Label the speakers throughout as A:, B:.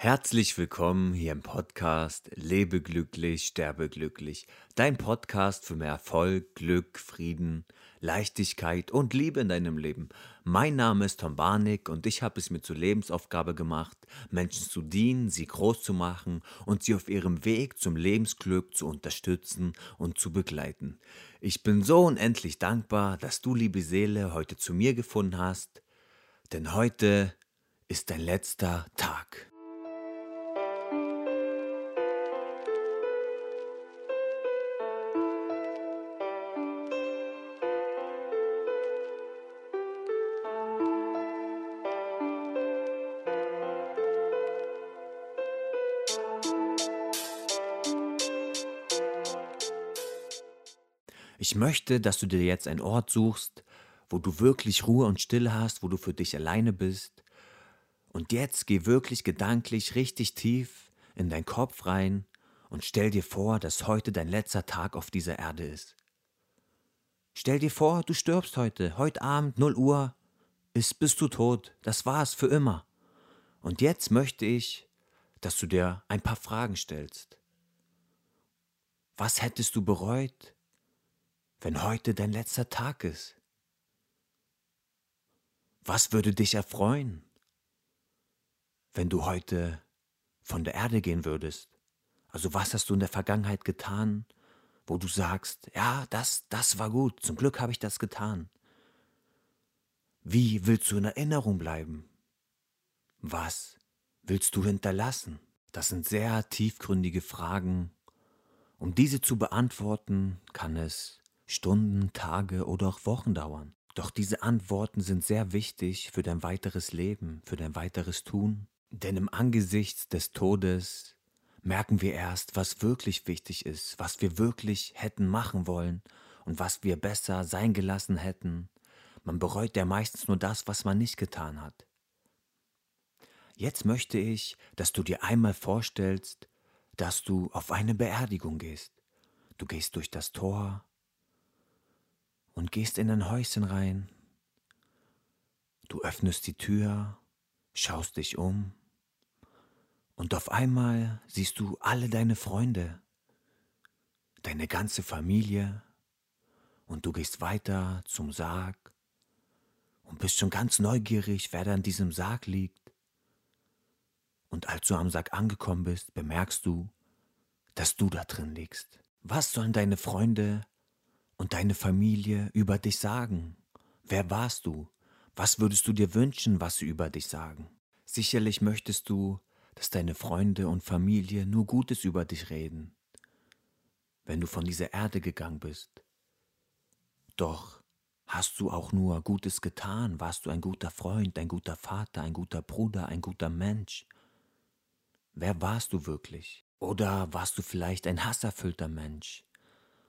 A: Herzlich willkommen hier im Podcast Lebe glücklich, sterbe glücklich. Dein Podcast für mehr Erfolg, Glück, Frieden, Leichtigkeit und Liebe in deinem Leben. Mein Name ist Tom Barnick und ich habe es mir zur Lebensaufgabe gemacht, Menschen zu dienen, sie groß zu machen und sie auf ihrem Weg zum Lebensglück zu unterstützen und zu begleiten. Ich bin so unendlich dankbar, dass du, liebe Seele, heute zu mir gefunden hast, denn heute ist dein letzter Tag. Ich möchte, dass du dir jetzt einen Ort suchst, wo du wirklich Ruhe und Stille hast, wo du für dich alleine bist. Und jetzt geh wirklich gedanklich richtig tief in deinen Kopf rein und stell dir vor, dass heute dein letzter Tag auf dieser Erde ist. Stell dir vor, du stirbst heute, heute Abend 0 Uhr, ist bist du tot, das war's für immer. Und jetzt möchte ich, dass du dir ein paar Fragen stellst. Was hättest du bereut, wenn heute dein letzter Tag ist? Was würde dich erfreuen, wenn du heute von der Erde gehen würdest? Also was hast du in der Vergangenheit getan, wo du sagst, ja, das, das war gut, zum Glück habe ich das getan. Wie willst du in Erinnerung bleiben? Was willst du hinterlassen? Das sind sehr tiefgründige Fragen. Um diese zu beantworten, kann es Stunden, Tage oder auch Wochen dauern. Doch diese Antworten sind sehr wichtig für dein weiteres Leben, für dein weiteres Tun. Denn im Angesicht des Todes merken wir erst, was wirklich wichtig ist, was wir wirklich hätten machen wollen und was wir besser sein gelassen hätten. Man bereut ja meistens nur das, was man nicht getan hat. Jetzt möchte ich, dass du dir einmal vorstellst, dass du auf eine Beerdigung gehst. Du gehst durch das Tor, und gehst in ein Häuschen rein. Du öffnest die Tür, schaust dich um und auf einmal siehst du alle deine Freunde, deine ganze Familie und du gehst weiter zum Sarg und bist schon ganz neugierig, wer da in diesem Sarg liegt. Und als du am Sarg angekommen bist, bemerkst du, dass du da drin liegst. Was sollen deine Freunde und deine Familie über dich sagen? Wer warst du? Was würdest du dir wünschen, was sie über dich sagen? Sicherlich möchtest du, dass deine Freunde und Familie nur Gutes über dich reden, wenn du von dieser Erde gegangen bist. Doch hast du auch nur Gutes getan? Warst du ein guter Freund, ein guter Vater, ein guter Bruder, ein guter Mensch? Wer warst du wirklich? Oder warst du vielleicht ein hasserfüllter Mensch?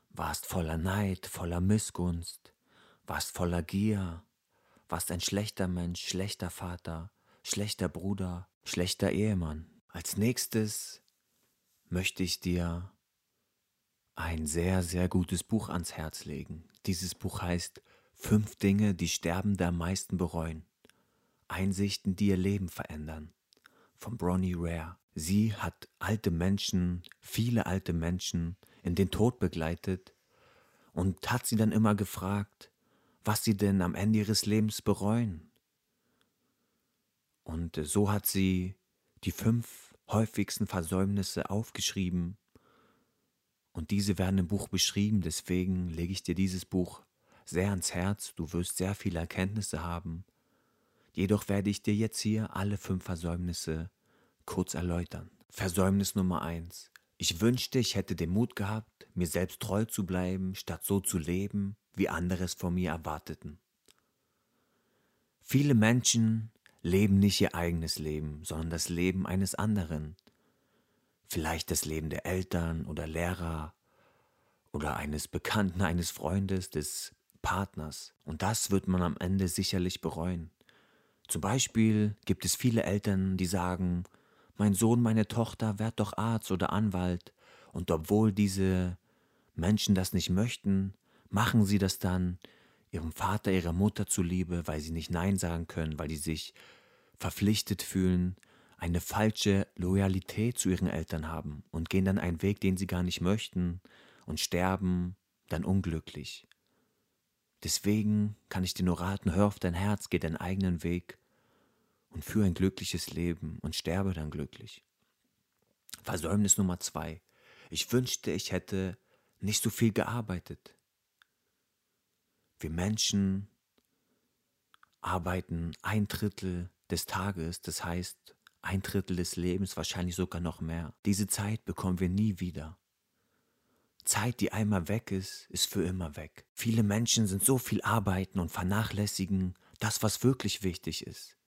A: Warst voller Neid, voller Missgunst, warst voller Gier, warst ein schlechter Mensch, schlechter Vater, schlechter Bruder, schlechter Ehemann. Als nächstes möchte ich dir ein sehr, sehr gutes Buch ans Herz legen. Dieses Buch heißt Fünf Dinge, die Sterbende am meisten bereuen. Einsichten, die ihr Leben verändern. Von Bronnie Rare. Sie hat alte Menschen, viele alte Menschen in den Tod begleitet und hat sie dann immer gefragt, was sie denn am Ende ihres Lebens bereuen. Und so hat sie die fünf häufigsten Versäumnisse aufgeschrieben und diese werden im Buch beschrieben, deswegen lege ich dir dieses Buch sehr ans Herz, du wirst sehr viele Erkenntnisse haben. Jedoch werde ich dir jetzt hier alle fünf Versäumnisse kurz erläutern. Versäumnis Nummer eins: ich wünschte, ich hätte den Mut gehabt, mir selbst treu zu bleiben, statt so zu leben, wie andere es von mir erwarteten. Viele Menschen leben nicht ihr eigenes Leben, sondern das Leben eines anderen. Vielleicht das Leben der Eltern oder Lehrer oder eines Bekannten, eines Freundes, des Partners. Und das wird man am Ende sicherlich bereuen. Zum Beispiel gibt es viele Eltern, die sagen, mein Sohn, meine Tochter, werd doch Arzt oder Anwalt. Und obwohl diese Menschen das nicht möchten, machen sie das dann ihrem Vater, ihrer Mutter zuliebe, weil sie nicht Nein sagen können, weil sie sich verpflichtet fühlen, eine falsche Loyalität zu ihren Eltern haben und gehen dann einen Weg, den sie gar nicht möchten und sterben dann unglücklich. Deswegen kann ich dir nur raten, hör auf dein Herz, geh deinen eigenen Weg und führe ein glückliches Leben und sterbe dann glücklich. Versäumnis Nummer zwei. Ich wünschte, ich hätte nicht so viel gearbeitet. Wir Menschen arbeiten ein Drittel des Tages, das heißt ein Drittel des Lebens, wahrscheinlich sogar noch mehr. Diese Zeit bekommen wir nie wieder. Zeit, die einmal weg ist, ist für immer weg. Viele Menschen sind so viel arbeiten und vernachlässigen das, was wirklich wichtig ist.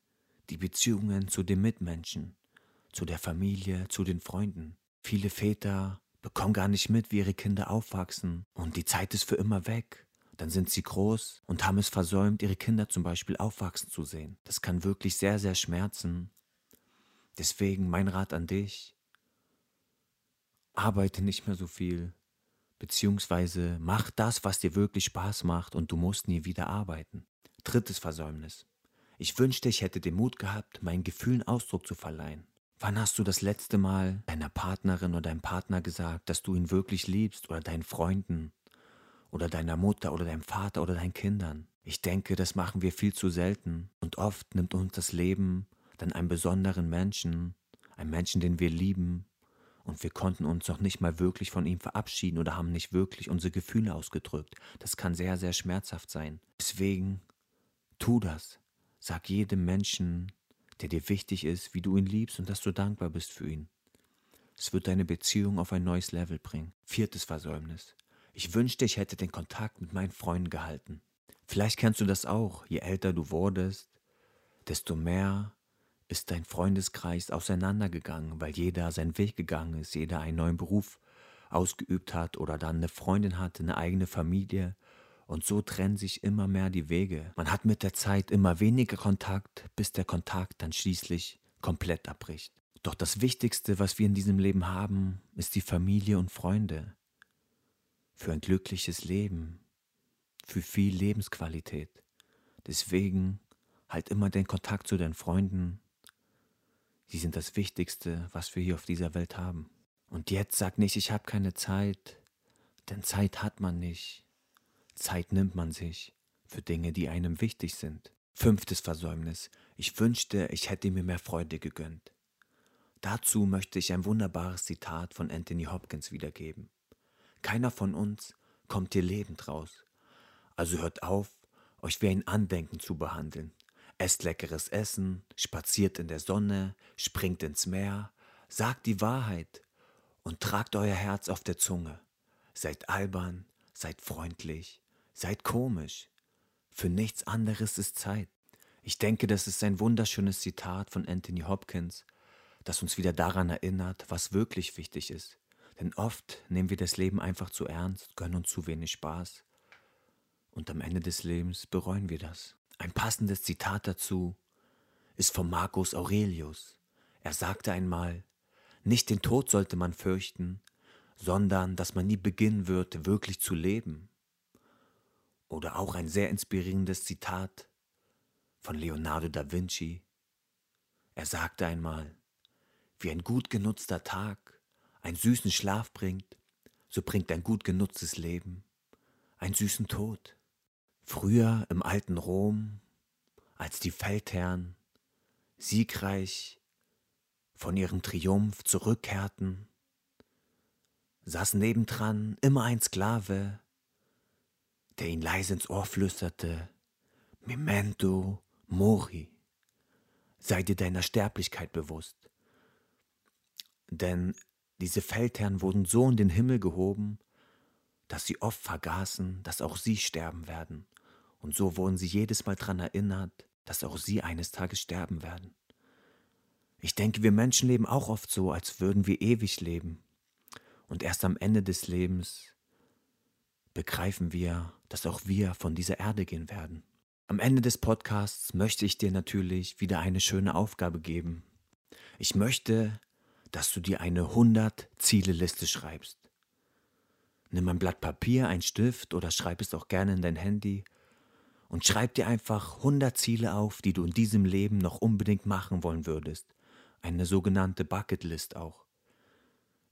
A: Die Beziehungen zu den Mitmenschen, zu der Familie, zu den Freunden. Viele Väter bekommen gar nicht mit, wie ihre Kinder aufwachsen und die Zeit ist für immer weg. Dann sind sie groß und haben es versäumt, ihre Kinder zum Beispiel aufwachsen zu sehen. Das kann wirklich sehr, sehr schmerzen. Deswegen mein Rat an dich, arbeite nicht mehr so viel, beziehungsweise mach das, was dir wirklich Spaß macht und du musst nie wieder arbeiten. Drittes Versäumnis. Ich wünschte, ich hätte den Mut gehabt, meinen Gefühlen Ausdruck zu verleihen. Wann hast du das letzte Mal deiner Partnerin oder deinem Partner gesagt, dass du ihn wirklich liebst oder deinen Freunden oder deiner Mutter oder deinem Vater oder deinen Kindern? Ich denke, das machen wir viel zu selten und oft nimmt uns das Leben dann einen besonderen Menschen, einen Menschen, den wir lieben, und wir konnten uns noch nicht mal wirklich von ihm verabschieden oder haben nicht wirklich unsere Gefühle ausgedrückt. Das kann sehr, sehr schmerzhaft sein. Deswegen tu das. Sag jedem Menschen, der dir wichtig ist, wie du ihn liebst und dass du dankbar bist für ihn. Es wird deine Beziehung auf ein neues Level bringen. Viertes Versäumnis. Ich wünschte, ich hätte den Kontakt mit meinen Freunden gehalten. Vielleicht kennst du das auch. Je älter du wurdest, desto mehr ist dein Freundeskreis auseinandergegangen, weil jeder seinen Weg gegangen ist, jeder einen neuen Beruf ausgeübt hat oder dann eine Freundin hatte, eine eigene Familie. Und so trennen sich immer mehr die Wege. Man hat mit der Zeit immer weniger Kontakt, bis der Kontakt dann schließlich komplett abbricht. Doch das Wichtigste, was wir in diesem Leben haben, ist die Familie und Freunde. Für ein glückliches Leben, für viel Lebensqualität. Deswegen halt immer den Kontakt zu deinen Freunden, Sie sind das Wichtigste, was wir hier auf dieser Welt haben. Und jetzt sag nicht, ich habe keine Zeit, denn Zeit hat man nicht. Zeit nimmt man sich für Dinge, die einem wichtig sind. Fünftes Versäumnis. Ich wünschte, ich hätte mir mehr Freude gegönnt. Dazu möchte ich ein wunderbares Zitat von Anthony Hopkins wiedergeben. Keiner von uns kommt hier lebend raus. Also hört auf, euch wie ein Andenken zu behandeln. Esst leckeres Essen, spaziert in der Sonne, springt ins Meer, sagt die Wahrheit und tragt euer Herz auf der Zunge. Seid albern, seid freundlich, seid komisch. Für nichts anderes ist Zeit. Ich denke, das ist ein wunderschönes Zitat von Anthony Hopkins, das uns wieder daran erinnert, was wirklich wichtig ist. Denn oft nehmen wir das Leben einfach zu ernst, gönnen uns zu wenig Spaß. Und am Ende des Lebens bereuen wir das. Ein passendes Zitat dazu ist von Marcus Aurelius. Er sagte einmal, nicht den Tod sollte man fürchten, sondern dass man nie beginnen wird, wirklich zu leben. Oder auch ein sehr inspirierendes Zitat von Leonardo da Vinci. Er sagte einmal, wie ein gut genutzter Tag einen süßen Schlaf bringt, so bringt ein gut genutztes Leben einen süßen Tod. Früher im alten Rom, als die Feldherren siegreich von ihrem Triumph zurückkehrten, saß nebendran immer ein Sklave, der ihn leise ins Ohr flüsterte, Memento Mori, sei dir deiner Sterblichkeit bewusst. Denn diese Feldherren wurden so in den Himmel gehoben, dass sie oft vergaßen, dass auch sie sterben werden. Und so wurden sie jedes Mal daran erinnert, dass auch sie eines Tages sterben werden. Ich denke, wir Menschen leben auch oft so, als würden wir ewig leben. Und erst am Ende des Lebens begreifen wir, dass auch wir von dieser Erde gehen werden. Am Ende des Podcasts möchte ich dir natürlich wieder eine schöne Aufgabe geben. Ich möchte, dass du dir eine 100 Ziele-Liste schreibst. Nimm ein Blatt Papier, ein Stift oder schreib es auch gerne in dein Handy und schreib dir einfach 100 Ziele auf, die du in diesem Leben noch unbedingt machen wollen würdest. eine sogenannte Bucketlist auch.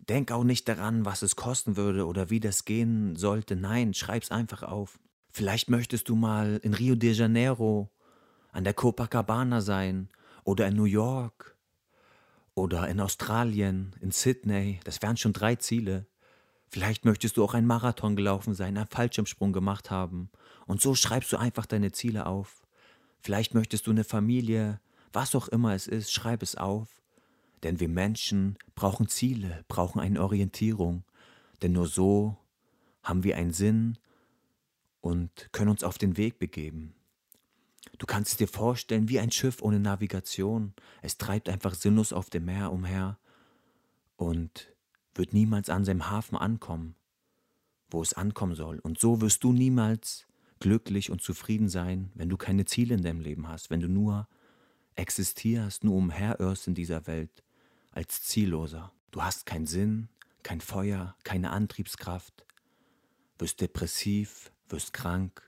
A: Denk auch nicht daran, was es kosten würde oder wie das gehen sollte. Nein, schreib's einfach auf. Vielleicht möchtest du mal in Rio de Janeiro, an der Copacabana sein oder in New York oder in Australien, in Sydney. Das wären schon drei Ziele. Vielleicht möchtest du auch einen Marathon gelaufen sein, einen Fallschirmsprung gemacht haben. Und so schreibst du einfach deine Ziele auf. Vielleicht möchtest du eine Familie, was auch immer es ist, schreib es auf. Denn wir Menschen brauchen Ziele, brauchen eine Orientierung. Denn nur so haben wir einen Sinn und können uns auf den Weg begeben. Du kannst es dir vorstellen wie ein Schiff ohne Navigation. Es treibt einfach sinnlos auf dem Meer umher und wird niemals an seinem Hafen ankommen, wo es ankommen soll. Und so wirst du niemals glücklich und zufrieden sein, wenn du keine Ziele in deinem Leben hast, wenn du nur existierst, nur umherirrst in dieser Welt als Zielloser. Du hast keinen Sinn, kein Feuer, keine Antriebskraft, wirst depressiv, wirst krank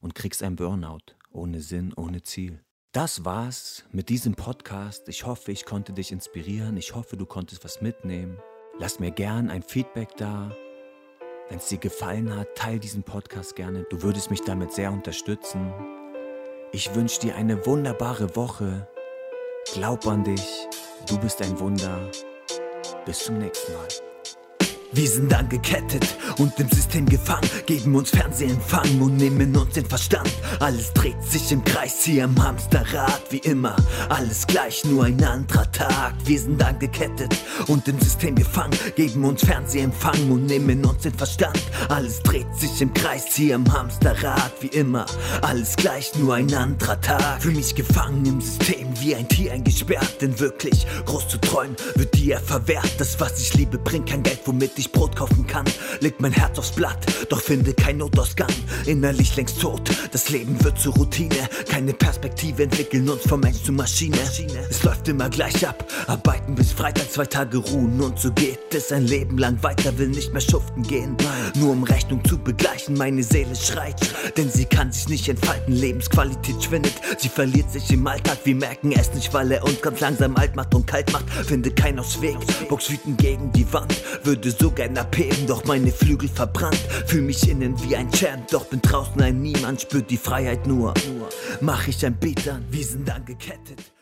A: und kriegst ein Burnout ohne Sinn, ohne Ziel. Das war's mit diesem Podcast. Ich hoffe, ich konnte dich inspirieren. Ich hoffe, du konntest was mitnehmen. Lass mir gern ein Feedback da. Wenn es dir gefallen hat, teile diesen Podcast gerne. Du würdest mich damit sehr unterstützen. Ich wünsche dir eine wunderbare Woche. Glaub an dich. Du bist ein Wunder. Bis zum nächsten Mal. Wir sind angekettet und im System gefangen, geben uns Fernsehempfang und nehmen uns den Verstand. Alles dreht sich im Kreis hier am Hamsterrad, wie immer. Alles gleich, nur ein anderer Tag. Wir sind angekettet und im System gefangen, geben uns Fernsehempfang und nehmen uns den Verstand. Alles dreht sich im Kreis hier am Hamsterrad, wie immer. Alles gleich, nur ein anderer Tag. Für mich gefangen im System, wie ein Tier eingesperrt. Denn wirklich groß zu träumen, wird dir verwehrt. Das, was ich liebe, bringt kein Geld, womit ich Brot kaufen kann. Leg mein Herz aufs Blatt, doch finde kein Notausgang. Innerlich längst tot, das Leben wird zur Routine. Keine Perspektive entwickeln uns vom Mensch zur Maschine. Es läuft immer gleich ab, arbeiten bis Freitag, zwei Tage ruhen. Und so geht es ein Leben lang weiter, will nicht mehr schuften gehen. Nur um Rechnung zu begleichen, meine Seele schreit. Denn sie kann sich nicht entfalten, Lebensqualität schwindet. Sie verliert sich im Alltag, wir merken es nicht, weil er uns ganz langsam alt macht und kalt macht. Finde keinen Ausweg, box wütend gegen die Wand. Würde so gern abheben, doch meine Flügel verbrannt. Fühl mich innen wie ein Champ, doch bin draußen ein Niemand. Spürt die Freiheit nur. Mach ich ein Beat an, wir sind angekettet.